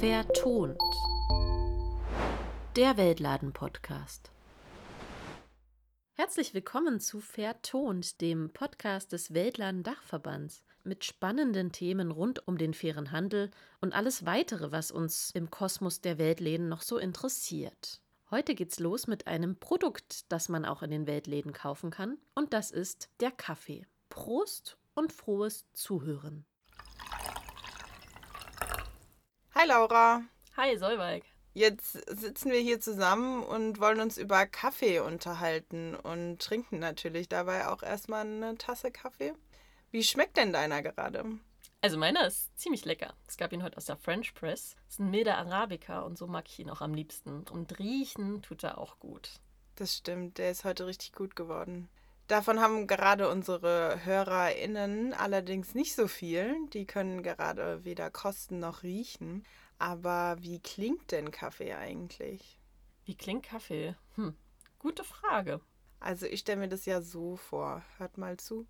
Vertont. Der Weltladen-Podcast. Herzlich willkommen zu Vertont, dem Podcast des Weltladen-Dachverbands mit spannenden Themen rund um den fairen Handel und alles weitere, was uns im Kosmos der Weltläden noch so interessiert. Heute geht's los mit einem Produkt, das man auch in den Weltläden kaufen kann, und das ist der Kaffee. Prost und frohes Zuhören. Hi Laura. Hi Solveig. Jetzt sitzen wir hier zusammen und wollen uns über Kaffee unterhalten und trinken natürlich dabei auch erstmal eine Tasse Kaffee. Wie schmeckt denn deiner gerade? Also meiner ist ziemlich lecker. Es gab ihn heute aus der French Press. Das ist ein milder Arabica und so mag ich ihn auch am liebsten. Und riechen tut er auch gut. Das stimmt, der ist heute richtig gut geworden. Davon haben gerade unsere HörerInnen allerdings nicht so viel. Die können gerade weder kosten noch riechen. Aber wie klingt denn Kaffee eigentlich? Wie klingt Kaffee? Hm, gute Frage. Also ich stelle mir das ja so vor. Hört mal zu.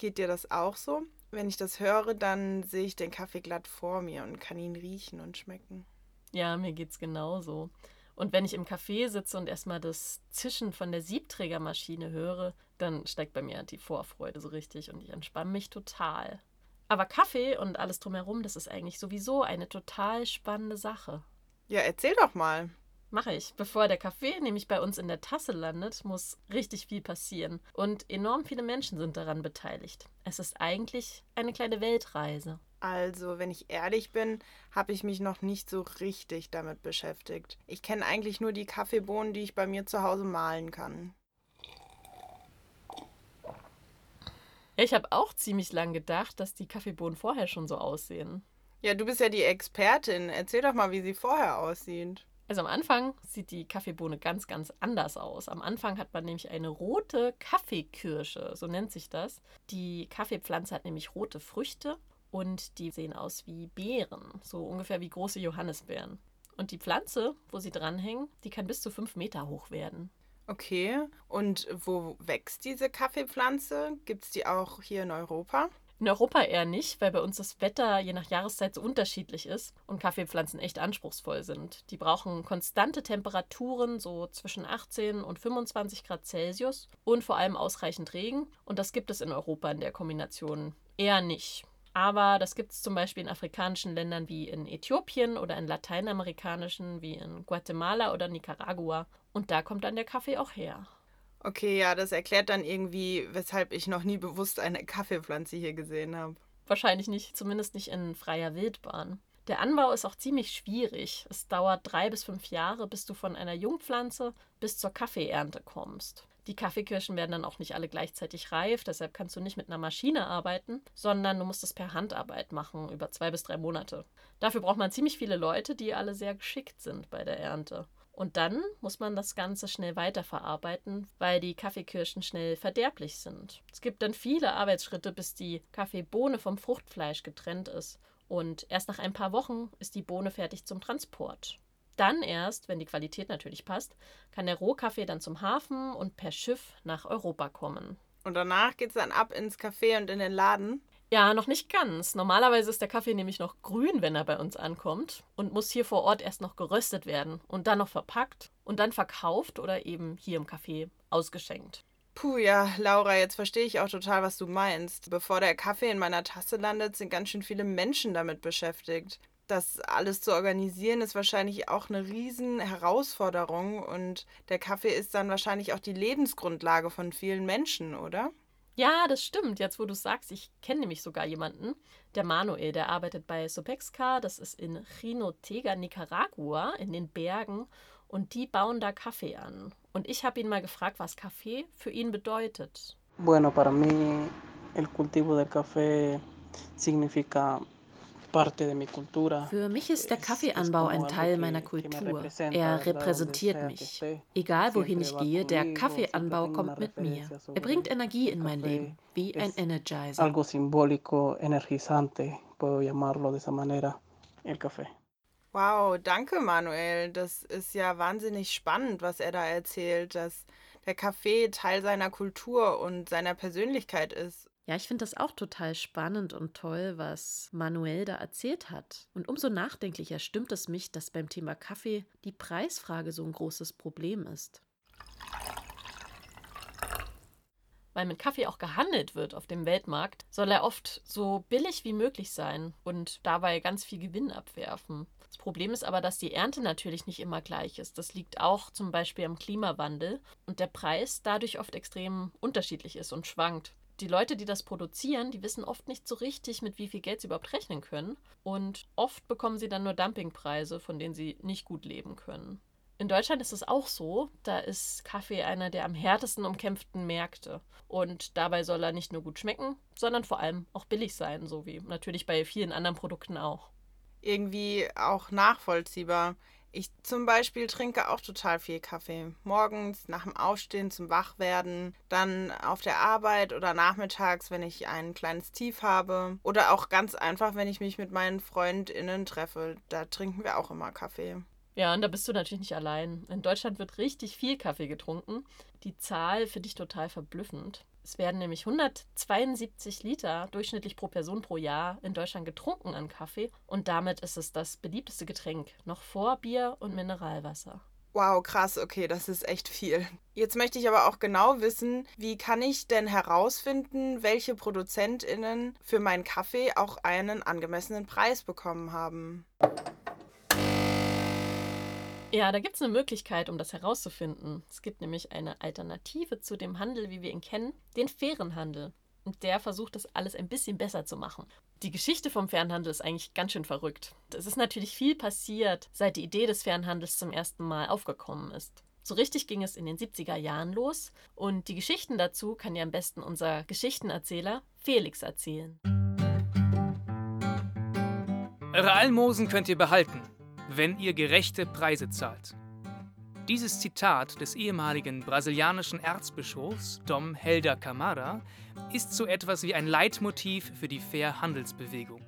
Geht dir das auch so? Wenn ich das höre, dann sehe ich den Kaffee glatt vor mir und kann ihn riechen und schmecken. Ja, mir geht's genauso. Und wenn ich im Café sitze und erstmal das Zischen von der Siebträgermaschine höre, dann steigt bei mir die Vorfreude so richtig und ich entspanne mich total. Aber Kaffee und alles drumherum, das ist eigentlich sowieso eine total spannende Sache. Ja, erzähl doch mal. Mache ich. Bevor der Kaffee nämlich bei uns in der Tasse landet, muss richtig viel passieren. Und enorm viele Menschen sind daran beteiligt. Es ist eigentlich eine kleine Weltreise. Also, wenn ich ehrlich bin, habe ich mich noch nicht so richtig damit beschäftigt. Ich kenne eigentlich nur die Kaffeebohnen, die ich bei mir zu Hause mahlen kann. Ich habe auch ziemlich lang gedacht, dass die Kaffeebohnen vorher schon so aussehen. Ja, du bist ja die Expertin. Erzähl doch mal, wie sie vorher aussieht. Also am Anfang sieht die Kaffeebohne ganz, ganz anders aus. Am Anfang hat man nämlich eine rote Kaffeekirsche, so nennt sich das. Die Kaffeepflanze hat nämlich rote Früchte und die sehen aus wie Beeren, so ungefähr wie große Johannisbeeren. Und die Pflanze, wo sie dranhängen, die kann bis zu fünf Meter hoch werden. Okay, und wo wächst diese Kaffeepflanze? Gibt es die auch hier in Europa? In Europa eher nicht, weil bei uns das Wetter je nach Jahreszeit so unterschiedlich ist und Kaffeepflanzen echt anspruchsvoll sind. Die brauchen konstante Temperaturen, so zwischen 18 und 25 Grad Celsius und vor allem ausreichend Regen. Und das gibt es in Europa in der Kombination eher nicht. Aber das gibt es zum Beispiel in afrikanischen Ländern wie in Äthiopien oder in lateinamerikanischen wie in Guatemala oder Nicaragua. Und da kommt dann der Kaffee auch her. Okay, ja, das erklärt dann irgendwie, weshalb ich noch nie bewusst eine Kaffeepflanze hier gesehen habe. Wahrscheinlich nicht, zumindest nicht in freier Wildbahn. Der Anbau ist auch ziemlich schwierig. Es dauert drei bis fünf Jahre, bis du von einer Jungpflanze bis zur Kaffeeernte kommst. Die Kaffeekirschen werden dann auch nicht alle gleichzeitig reif, deshalb kannst du nicht mit einer Maschine arbeiten, sondern du musst es per Handarbeit machen, über zwei bis drei Monate. Dafür braucht man ziemlich viele Leute, die alle sehr geschickt sind bei der Ernte. Und dann muss man das Ganze schnell weiterverarbeiten, weil die Kaffeekirschen schnell verderblich sind. Es gibt dann viele Arbeitsschritte, bis die Kaffeebohne vom Fruchtfleisch getrennt ist. Und erst nach ein paar Wochen ist die Bohne fertig zum Transport. Dann erst, wenn die Qualität natürlich passt, kann der Rohkaffee dann zum Hafen und per Schiff nach Europa kommen. Und danach geht es dann ab ins Café und in den Laden? Ja, noch nicht ganz. Normalerweise ist der Kaffee nämlich noch grün, wenn er bei uns ankommt und muss hier vor Ort erst noch geröstet werden und dann noch verpackt und dann verkauft oder eben hier im Café ausgeschenkt. Puh, ja, Laura, jetzt verstehe ich auch total, was du meinst. Bevor der Kaffee in meiner Tasse landet, sind ganz schön viele Menschen damit beschäftigt. Das alles zu organisieren ist wahrscheinlich auch eine riesen Herausforderung und der Kaffee ist dann wahrscheinlich auch die Lebensgrundlage von vielen Menschen, oder? Ja, das stimmt. Jetzt, wo du sagst, ich kenne nämlich sogar jemanden. Der Manuel, der arbeitet bei Sopexca. Das ist in Jinotega, Nicaragua, in den Bergen. Und die bauen da Kaffee an. Und ich habe ihn mal gefragt, was Kaffee für ihn bedeutet. Bueno, para mí el cultivo del café significa Für mich ist der Kaffeeanbau ein Teil meiner Kultur. Er repräsentiert mich. Egal wohin ich gehe, der Kaffeeanbau kommt mit mir. Er bringt Energie in mein Leben, wie ein Energizer. Algo simbólico, energizante, puedo llamarlo de esa manera, el café. Wow, danke Manuel. Das ist ja wahnsinnig spannend, was er da erzählt, dass der Kaffee Teil seiner Kultur und seiner Persönlichkeit ist. Ja, ich finde das auch total spannend und toll, was Manuel da erzählt hat. Und umso nachdenklicher stimmt es mich, dass beim Thema Kaffee die Preisfrage so ein großes Problem ist. Weil mit Kaffee auch gehandelt wird auf dem Weltmarkt, soll er oft so billig wie möglich sein und dabei ganz viel Gewinn abwerfen. Das Problem ist aber, dass die Ernte natürlich nicht immer gleich ist. Das liegt auch zum Beispiel am Klimawandel und der Preis dadurch oft extrem unterschiedlich ist und schwankt die Leute, die das produzieren, die wissen oft nicht so richtig, mit wie viel Geld sie überhaupt rechnen können. Und oft bekommen sie dann nur Dumpingpreise, von denen sie nicht gut leben können. In Deutschland ist es auch so, da ist Kaffee einer der am härtesten umkämpften Märkte. Und dabei soll er nicht nur gut schmecken, sondern vor allem auch billig sein, so wie natürlich bei vielen anderen Produkten auch. Irgendwie auch nachvollziehbar. Ich zum Beispiel trinke auch total viel Kaffee. Morgens, nach dem Aufstehen zum Wachwerden, dann auf der Arbeit oder nachmittags, wenn ich ein kleines Tief habe. Oder auch ganz einfach, wenn ich mich mit meinen FreundInnen treffe. Da trinken wir auch immer Kaffee. Ja, und da bist du natürlich nicht allein. In Deutschland wird richtig viel Kaffee getrunken. Die Zahl finde ich total verblüffend. Es werden nämlich 172 Liter durchschnittlich pro Person pro Jahr in Deutschland getrunken an Kaffee und damit ist es das beliebteste Getränk, noch vor Bier und Mineralwasser. Wow, krass, okay, das ist echt viel. Jetzt möchte ich aber auch genau wissen, wie kann ich denn herausfinden, welche Produzentinnen für meinen Kaffee auch einen angemessenen Preis bekommen haben? Ja, da gibt es eine Möglichkeit, um das herauszufinden. Es gibt nämlich eine Alternative zu dem Handel, wie wir ihn kennen, den fairen Handel. Und der versucht das alles ein bisschen besser zu machen. Die Geschichte vom Fernhandel ist eigentlich ganz schön verrückt. Es ist natürlich viel passiert, seit die Idee des Fernhandels zum ersten Mal aufgekommen ist. So richtig ging es in den 70er Jahren los und die Geschichten dazu kann ja am besten unser Geschichtenerzähler Felix erzählen. Eure Almosen könnt ihr behalten wenn ihr gerechte Preise zahlt. Dieses Zitat des ehemaligen brasilianischen Erzbischofs Dom Helder Camara ist so etwas wie ein Leitmotiv für die Fair-Handelsbewegung.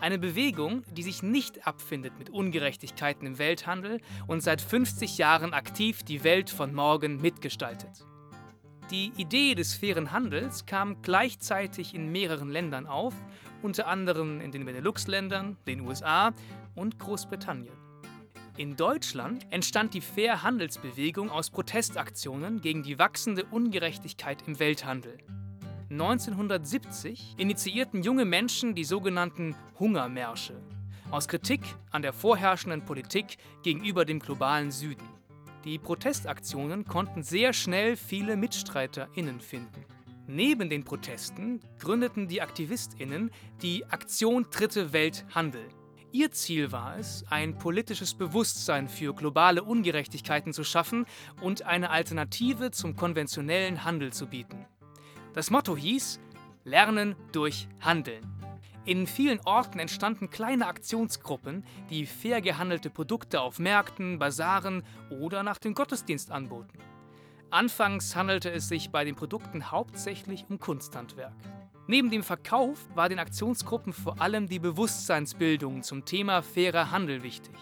Eine Bewegung, die sich nicht abfindet mit Ungerechtigkeiten im Welthandel und seit 50 Jahren aktiv die Welt von morgen mitgestaltet. Die Idee des fairen Handels kam gleichzeitig in mehreren Ländern auf, unter anderem in den Benelux-Ländern, den USA und Großbritannien. In Deutschland entstand die Fair-Handelsbewegung aus Protestaktionen gegen die wachsende Ungerechtigkeit im Welthandel. 1970 initiierten junge Menschen die sogenannten Hungermärsche aus Kritik an der vorherrschenden Politik gegenüber dem globalen Süden. Die Protestaktionen konnten sehr schnell viele MitstreiterInnen finden. Neben den Protesten gründeten die AktivistInnen die Aktion Dritte Welt Handel. Ihr Ziel war es, ein politisches Bewusstsein für globale Ungerechtigkeiten zu schaffen und eine Alternative zum konventionellen Handel zu bieten. Das Motto hieß Lernen durch Handeln. In vielen Orten entstanden kleine Aktionsgruppen, die fair gehandelte Produkte auf Märkten, Basaren oder nach dem Gottesdienst anboten. Anfangs handelte es sich bei den Produkten hauptsächlich um Kunsthandwerk. Neben dem Verkauf war den Aktionsgruppen vor allem die Bewusstseinsbildung zum Thema fairer Handel wichtig.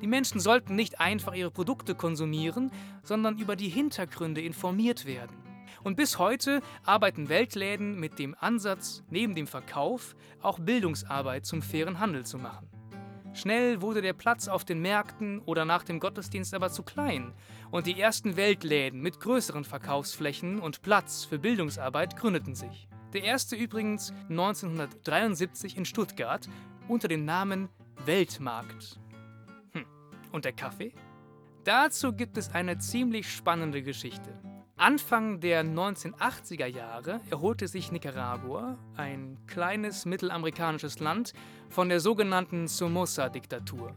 Die Menschen sollten nicht einfach ihre Produkte konsumieren, sondern über die Hintergründe informiert werden. Und bis heute arbeiten Weltläden mit dem Ansatz, neben dem Verkauf auch Bildungsarbeit zum fairen Handel zu machen. Schnell wurde der Platz auf den Märkten oder nach dem Gottesdienst aber zu klein und die ersten Weltläden mit größeren Verkaufsflächen und Platz für Bildungsarbeit gründeten sich. Der erste übrigens 1973 in Stuttgart unter dem Namen Weltmarkt. Hm. Und der Kaffee? Dazu gibt es eine ziemlich spannende Geschichte. Anfang der 1980er Jahre erholte sich Nicaragua, ein kleines mittelamerikanisches Land, von der sogenannten Somoza-Diktatur.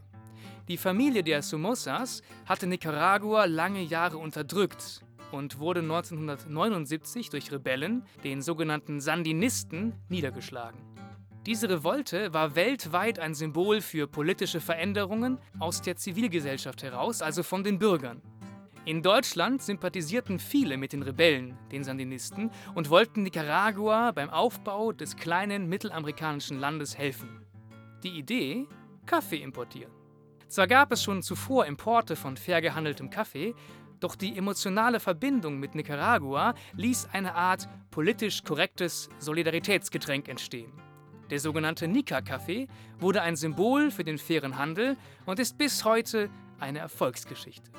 Die Familie der Somozas hatte Nicaragua lange Jahre unterdrückt und wurde 1979 durch Rebellen, den sogenannten Sandinisten, niedergeschlagen. Diese Revolte war weltweit ein Symbol für politische Veränderungen aus der Zivilgesellschaft heraus, also von den Bürgern. In Deutschland sympathisierten viele mit den Rebellen, den Sandinisten, und wollten Nicaragua beim Aufbau des kleinen mittelamerikanischen Landes helfen. Die Idee? Kaffee importieren. Zwar gab es schon zuvor Importe von fair gehandeltem Kaffee, doch die emotionale Verbindung mit Nicaragua ließ eine Art politisch korrektes Solidaritätsgetränk entstehen. Der sogenannte Nika-Kaffee wurde ein Symbol für den fairen Handel und ist bis heute eine Erfolgsgeschichte.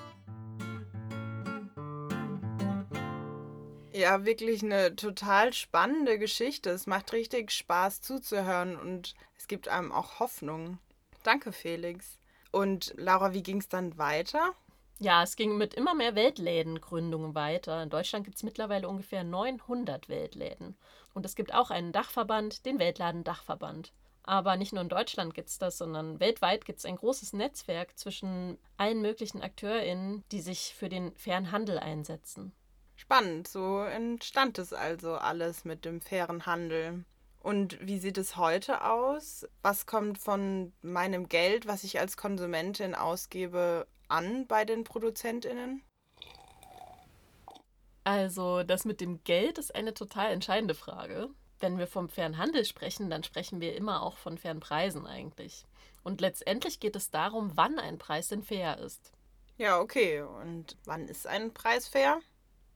Ja, wirklich eine total spannende Geschichte. Es macht richtig Spaß zuzuhören und es gibt einem auch Hoffnung. Danke, Felix. Und Laura, wie ging es dann weiter? Ja, es ging mit immer mehr Weltlädengründungen weiter. In Deutschland gibt es mittlerweile ungefähr 900 Weltläden. Und es gibt auch einen Dachverband, den Weltladen-Dachverband. Aber nicht nur in Deutschland gibt es das, sondern weltweit gibt es ein großes Netzwerk zwischen allen möglichen AkteurInnen, die sich für den fairen Handel einsetzen. Spannend, so entstand es also alles mit dem fairen Handel. Und wie sieht es heute aus? Was kommt von meinem Geld, was ich als Konsumentin ausgebe, an bei den Produzentinnen? Also, das mit dem Geld ist eine total entscheidende Frage. Wenn wir vom fairen Handel sprechen, dann sprechen wir immer auch von fairen Preisen eigentlich. Und letztendlich geht es darum, wann ein Preis denn fair ist. Ja, okay. Und wann ist ein Preis fair?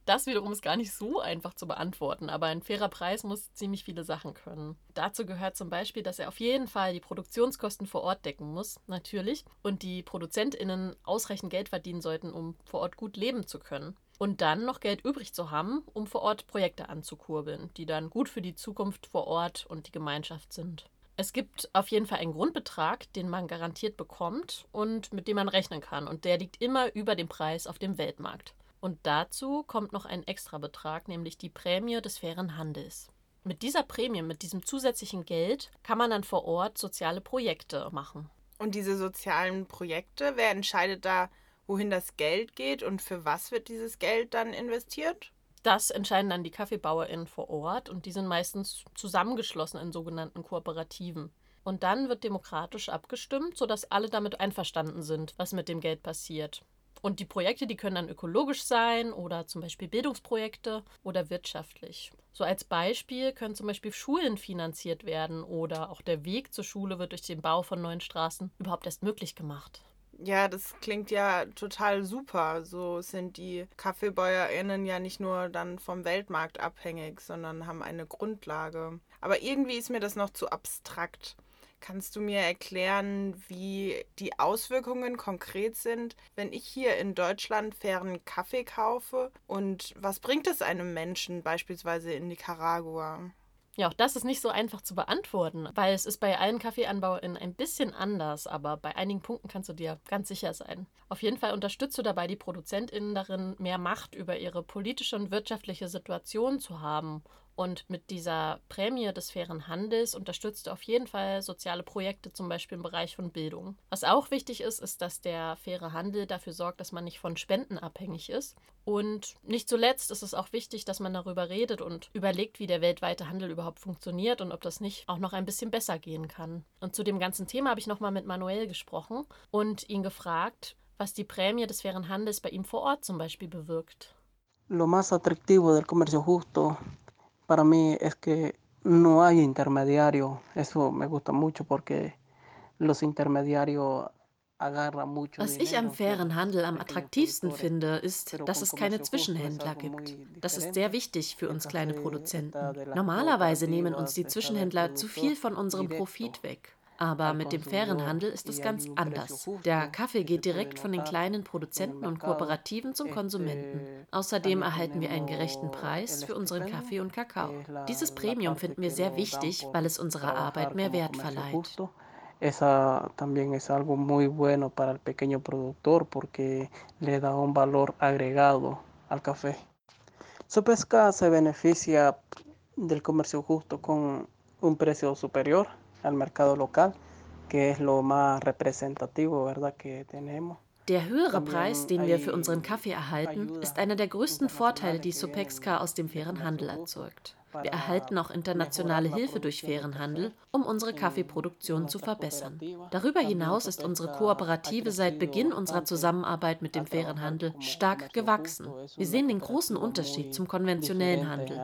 Das wiederum ist gar nicht so einfach zu beantworten, aber ein fairer Preis muss ziemlich viele Sachen können. Dazu gehört zum Beispiel, dass er auf jeden Fall die Produktionskosten vor Ort decken muss, natürlich, und die ProduzentInnen ausreichend Geld verdienen sollten, um vor Ort gut leben zu können. Und dann noch Geld übrig zu haben, um vor Ort Projekte anzukurbeln, die dann gut für die Zukunft vor Ort und die Gemeinschaft sind. Es gibt auf jeden Fall einen Grundbetrag, den man garantiert bekommt und mit dem man rechnen kann. Und der liegt immer über dem Preis auf dem Weltmarkt. Und dazu kommt noch ein Extrabetrag, nämlich die Prämie des fairen Handels. Mit dieser Prämie, mit diesem zusätzlichen Geld, kann man dann vor Ort soziale Projekte machen. Und diese sozialen Projekte, wer entscheidet da, wohin das Geld geht und für was wird dieses Geld dann investiert? Das entscheiden dann die KaffeebauerInnen vor Ort und die sind meistens zusammengeschlossen in sogenannten Kooperativen. Und dann wird demokratisch abgestimmt, sodass alle damit einverstanden sind, was mit dem Geld passiert. Und die Projekte, die können dann ökologisch sein oder zum Beispiel Bildungsprojekte oder wirtschaftlich. So als Beispiel können zum Beispiel Schulen finanziert werden oder auch der Weg zur Schule wird durch den Bau von neuen Straßen überhaupt erst möglich gemacht. Ja, das klingt ja total super. So sind die KaffeebäuerInnen ja nicht nur dann vom Weltmarkt abhängig, sondern haben eine Grundlage. Aber irgendwie ist mir das noch zu abstrakt. Kannst du mir erklären, wie die Auswirkungen konkret sind, wenn ich hier in Deutschland fairen Kaffee kaufe? Und was bringt es einem Menschen beispielsweise in Nicaragua? Ja, auch das ist nicht so einfach zu beantworten, weil es ist bei allen Kaffeeanbauern ein bisschen anders, aber bei einigen Punkten kannst du dir ganz sicher sein. Auf jeden Fall unterstützt du dabei die ProduzentInnen darin, mehr Macht über ihre politische und wirtschaftliche Situation zu haben und mit dieser Prämie des fairen Handels unterstützt du auf jeden Fall soziale Projekte, zum Beispiel im Bereich von Bildung. Was auch wichtig ist, ist, dass der faire Handel dafür sorgt, dass man nicht von Spenden abhängig ist. Und nicht zuletzt ist es auch wichtig, dass man darüber redet und überlegt, wie der weltweite Handel überhaupt funktioniert und ob das nicht auch noch ein bisschen besser gehen kann. Und zu dem ganzen Thema habe ich nochmal mit Manuel gesprochen und ihn gefragt, was die Prämie des fairen Handels bei ihm vor Ort zum Beispiel bewirkt. Lo más atractivo del comercio justo para mí es que no hay intermediario. Eso me gusta mucho porque los intermediarios Was ich am fairen Handel am attraktivsten finde, ist, dass es keine Zwischenhändler gibt. Das ist sehr wichtig für uns kleine Produzenten. Normalerweise nehmen uns die Zwischenhändler zu viel von unserem Profit weg. Aber mit dem fairen Handel ist es ganz anders. Der Kaffee geht direkt von den kleinen Produzenten und Kooperativen zum Konsumenten. Außerdem erhalten wir einen gerechten Preis für unseren Kaffee und Kakao. Dieses Premium finden wir sehr wichtig, weil es unserer Arbeit mehr Wert verleiht. Esa también es algo muy bueno para el pequeño productor porque le da un valor agregado al café. Su pesca se beneficia del comercio justo con un precio superior al mercado local, que es lo más representativo, ¿verdad?, que tenemos. Der höhere Preis, den wir für unseren Kaffee erhalten, ist einer der größten Vorteile, die Sopexka aus dem fairen Handel erzeugt. Wir erhalten auch internationale Hilfe durch fairen Handel, um unsere Kaffeeproduktion zu verbessern. Darüber hinaus ist unsere Kooperative seit Beginn unserer Zusammenarbeit mit dem fairen Handel stark gewachsen. Wir sehen den großen Unterschied zum konventionellen Handel.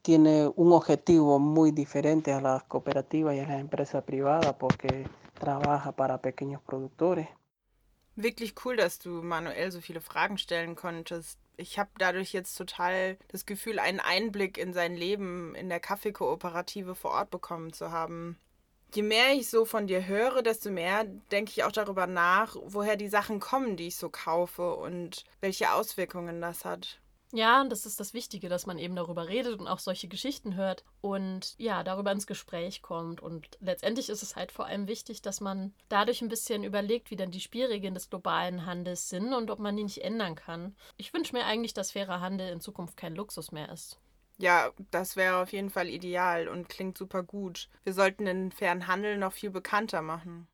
Tiene un objetivo muy diferente a las cooperativas y a las empresas privadas porque trabaja para pequeños productores. Wirklich cool, dass du manuell so viele Fragen stellen konntest. Ich habe dadurch jetzt total das Gefühl, einen Einblick in sein Leben in der Kaffeekooperative vor Ort bekommen zu haben. Je mehr ich so von dir höre, desto mehr denke ich auch darüber nach, woher die Sachen kommen, die ich so kaufe und welche Auswirkungen das hat. Ja, und das ist das Wichtige, dass man eben darüber redet und auch solche Geschichten hört und ja, darüber ins Gespräch kommt. Und letztendlich ist es halt vor allem wichtig, dass man dadurch ein bisschen überlegt, wie dann die Spielregeln des globalen Handels sind und ob man die nicht ändern kann. Ich wünsche mir eigentlich, dass fairer Handel in Zukunft kein Luxus mehr ist. Ja, das wäre auf jeden Fall ideal und klingt super gut. Wir sollten den fairen Handel noch viel bekannter machen.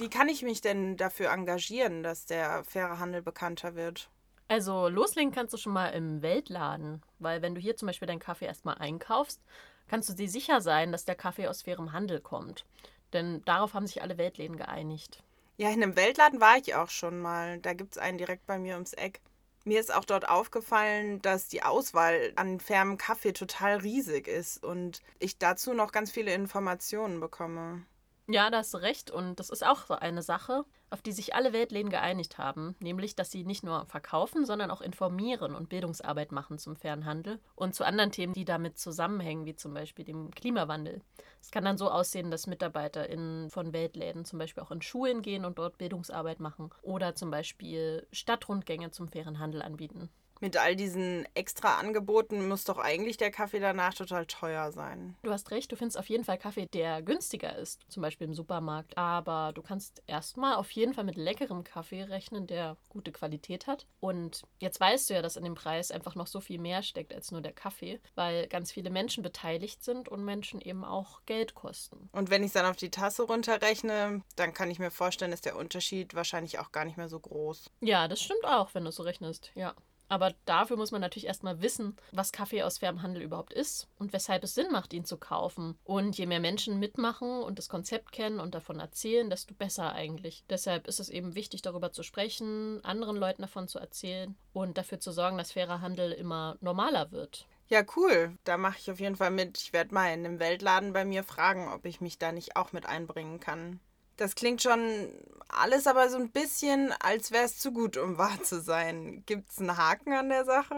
Wie kann ich mich denn dafür engagieren, dass der faire Handel bekannter wird? Also loslegen kannst du schon mal im Weltladen, weil wenn du hier zum Beispiel deinen Kaffee erstmal einkaufst, kannst du dir sicher sein, dass der Kaffee aus fairem Handel kommt. Denn darauf haben sich alle Weltläden geeinigt. Ja, in einem Weltladen war ich auch schon mal. Da gibt es einen direkt bei mir ums Eck. Mir ist auch dort aufgefallen, dass die Auswahl an fairem Kaffee total riesig ist und ich dazu noch ganz viele Informationen bekomme. Ja, da hast du recht. Und das ist auch so eine Sache, auf die sich alle Weltläden geeinigt haben. Nämlich, dass sie nicht nur verkaufen, sondern auch informieren und Bildungsarbeit machen zum fairen Handel und zu anderen Themen, die damit zusammenhängen, wie zum Beispiel dem Klimawandel. Es kann dann so aussehen, dass MitarbeiterInnen von Weltläden zum Beispiel auch in Schulen gehen und dort Bildungsarbeit machen oder zum Beispiel Stadtrundgänge zum fairen Handel anbieten mit all diesen extra Angeboten muss doch eigentlich der Kaffee danach total teuer sein. Du hast recht, du findest auf jeden Fall Kaffee, der günstiger ist, zum Beispiel im Supermarkt. Aber du kannst erstmal auf jeden Fall mit leckerem Kaffee rechnen, der gute Qualität hat. Und jetzt weißt du ja, dass in dem Preis einfach noch so viel mehr steckt als nur der Kaffee, weil ganz viele Menschen beteiligt sind und Menschen eben auch Geld kosten. Und wenn ich es dann auf die Tasse runterrechne, dann kann ich mir vorstellen, ist der Unterschied wahrscheinlich auch gar nicht mehr so groß. Ja, das stimmt auch, wenn du so rechnest, ja. Aber dafür muss man natürlich erstmal wissen, was Kaffee aus fairem Handel überhaupt ist und weshalb es Sinn macht, ihn zu kaufen. Und je mehr Menschen mitmachen und das Konzept kennen und davon erzählen, desto besser eigentlich. Deshalb ist es eben wichtig, darüber zu sprechen, anderen Leuten davon zu erzählen und dafür zu sorgen, dass fairer Handel immer normaler wird. Ja, cool. Da mache ich auf jeden Fall mit. Ich werde mal in einem Weltladen bei mir fragen, ob ich mich da nicht auch mit einbringen kann. Das klingt schon alles aber so ein bisschen, als wäre es zu gut, um wahr zu sein. Gibt es einen Haken an der Sache?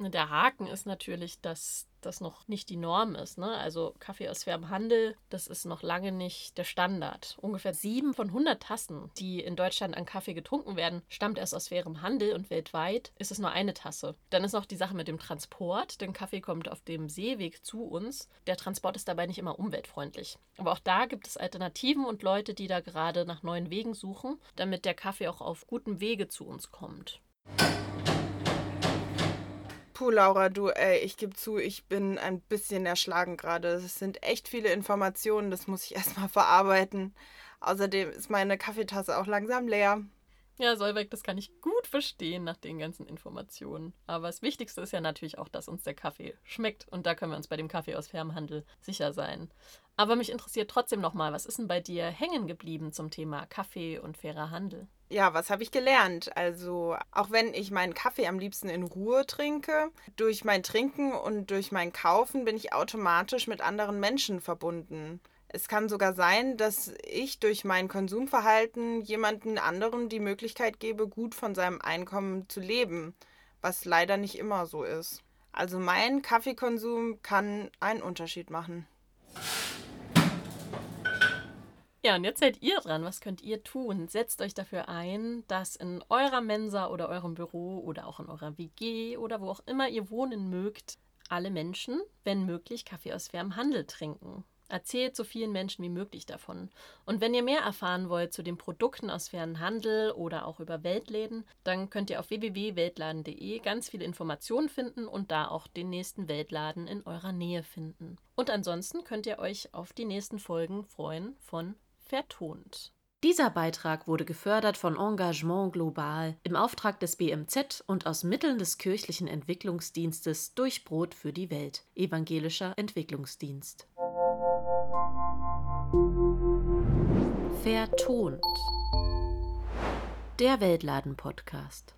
Der Haken ist natürlich, dass das noch nicht die Norm ist. Ne? Also Kaffee aus fairem Handel, das ist noch lange nicht der Standard. Ungefähr sieben von 100 Tassen, die in Deutschland an Kaffee getrunken werden, stammt erst aus fairem Handel und weltweit ist es nur eine Tasse. Dann ist noch die Sache mit dem Transport, denn Kaffee kommt auf dem Seeweg zu uns. Der Transport ist dabei nicht immer umweltfreundlich. Aber auch da gibt es Alternativen und Leute, die da gerade nach neuen Wegen suchen, damit der Kaffee auch auf gutem Wege zu uns kommt. Puh, Laura, du, ey, ich gebe zu, ich bin ein bisschen erschlagen gerade. Es sind echt viele Informationen, das muss ich erstmal verarbeiten. Außerdem ist meine Kaffeetasse auch langsam leer. Ja, Solveig, das kann ich gut verstehen nach den ganzen Informationen. Aber das Wichtigste ist ja natürlich auch, dass uns der Kaffee schmeckt. Und da können wir uns bei dem Kaffee aus fairem Handel sicher sein. Aber mich interessiert trotzdem nochmal, was ist denn bei dir hängen geblieben zum Thema Kaffee und fairer Handel? Ja, was habe ich gelernt? Also, auch wenn ich meinen Kaffee am liebsten in Ruhe trinke, durch mein Trinken und durch mein Kaufen bin ich automatisch mit anderen Menschen verbunden. Es kann sogar sein, dass ich durch mein Konsumverhalten jemanden anderen die Möglichkeit gebe, gut von seinem Einkommen zu leben, was leider nicht immer so ist. Also mein Kaffeekonsum kann einen Unterschied machen. Ja, und jetzt seid ihr dran. Was könnt ihr tun? Setzt euch dafür ein, dass in eurer Mensa oder eurem Büro oder auch in eurer WG oder wo auch immer ihr wohnen mögt, alle Menschen, wenn möglich, Kaffee aus fairem Handel trinken. Erzählt so vielen Menschen wie möglich davon. Und wenn ihr mehr erfahren wollt zu den Produkten aus fairen Handel oder auch über Weltläden, dann könnt ihr auf www.weltladen.de ganz viele Informationen finden und da auch den nächsten Weltladen in eurer Nähe finden. Und ansonsten könnt ihr euch auf die nächsten Folgen freuen von vertont. Dieser Beitrag wurde gefördert von Engagement Global im Auftrag des BMZ und aus Mitteln des kirchlichen Entwicklungsdienstes durch Brot für die Welt, evangelischer Entwicklungsdienst. Vertont. Der Weltladen-Podcast.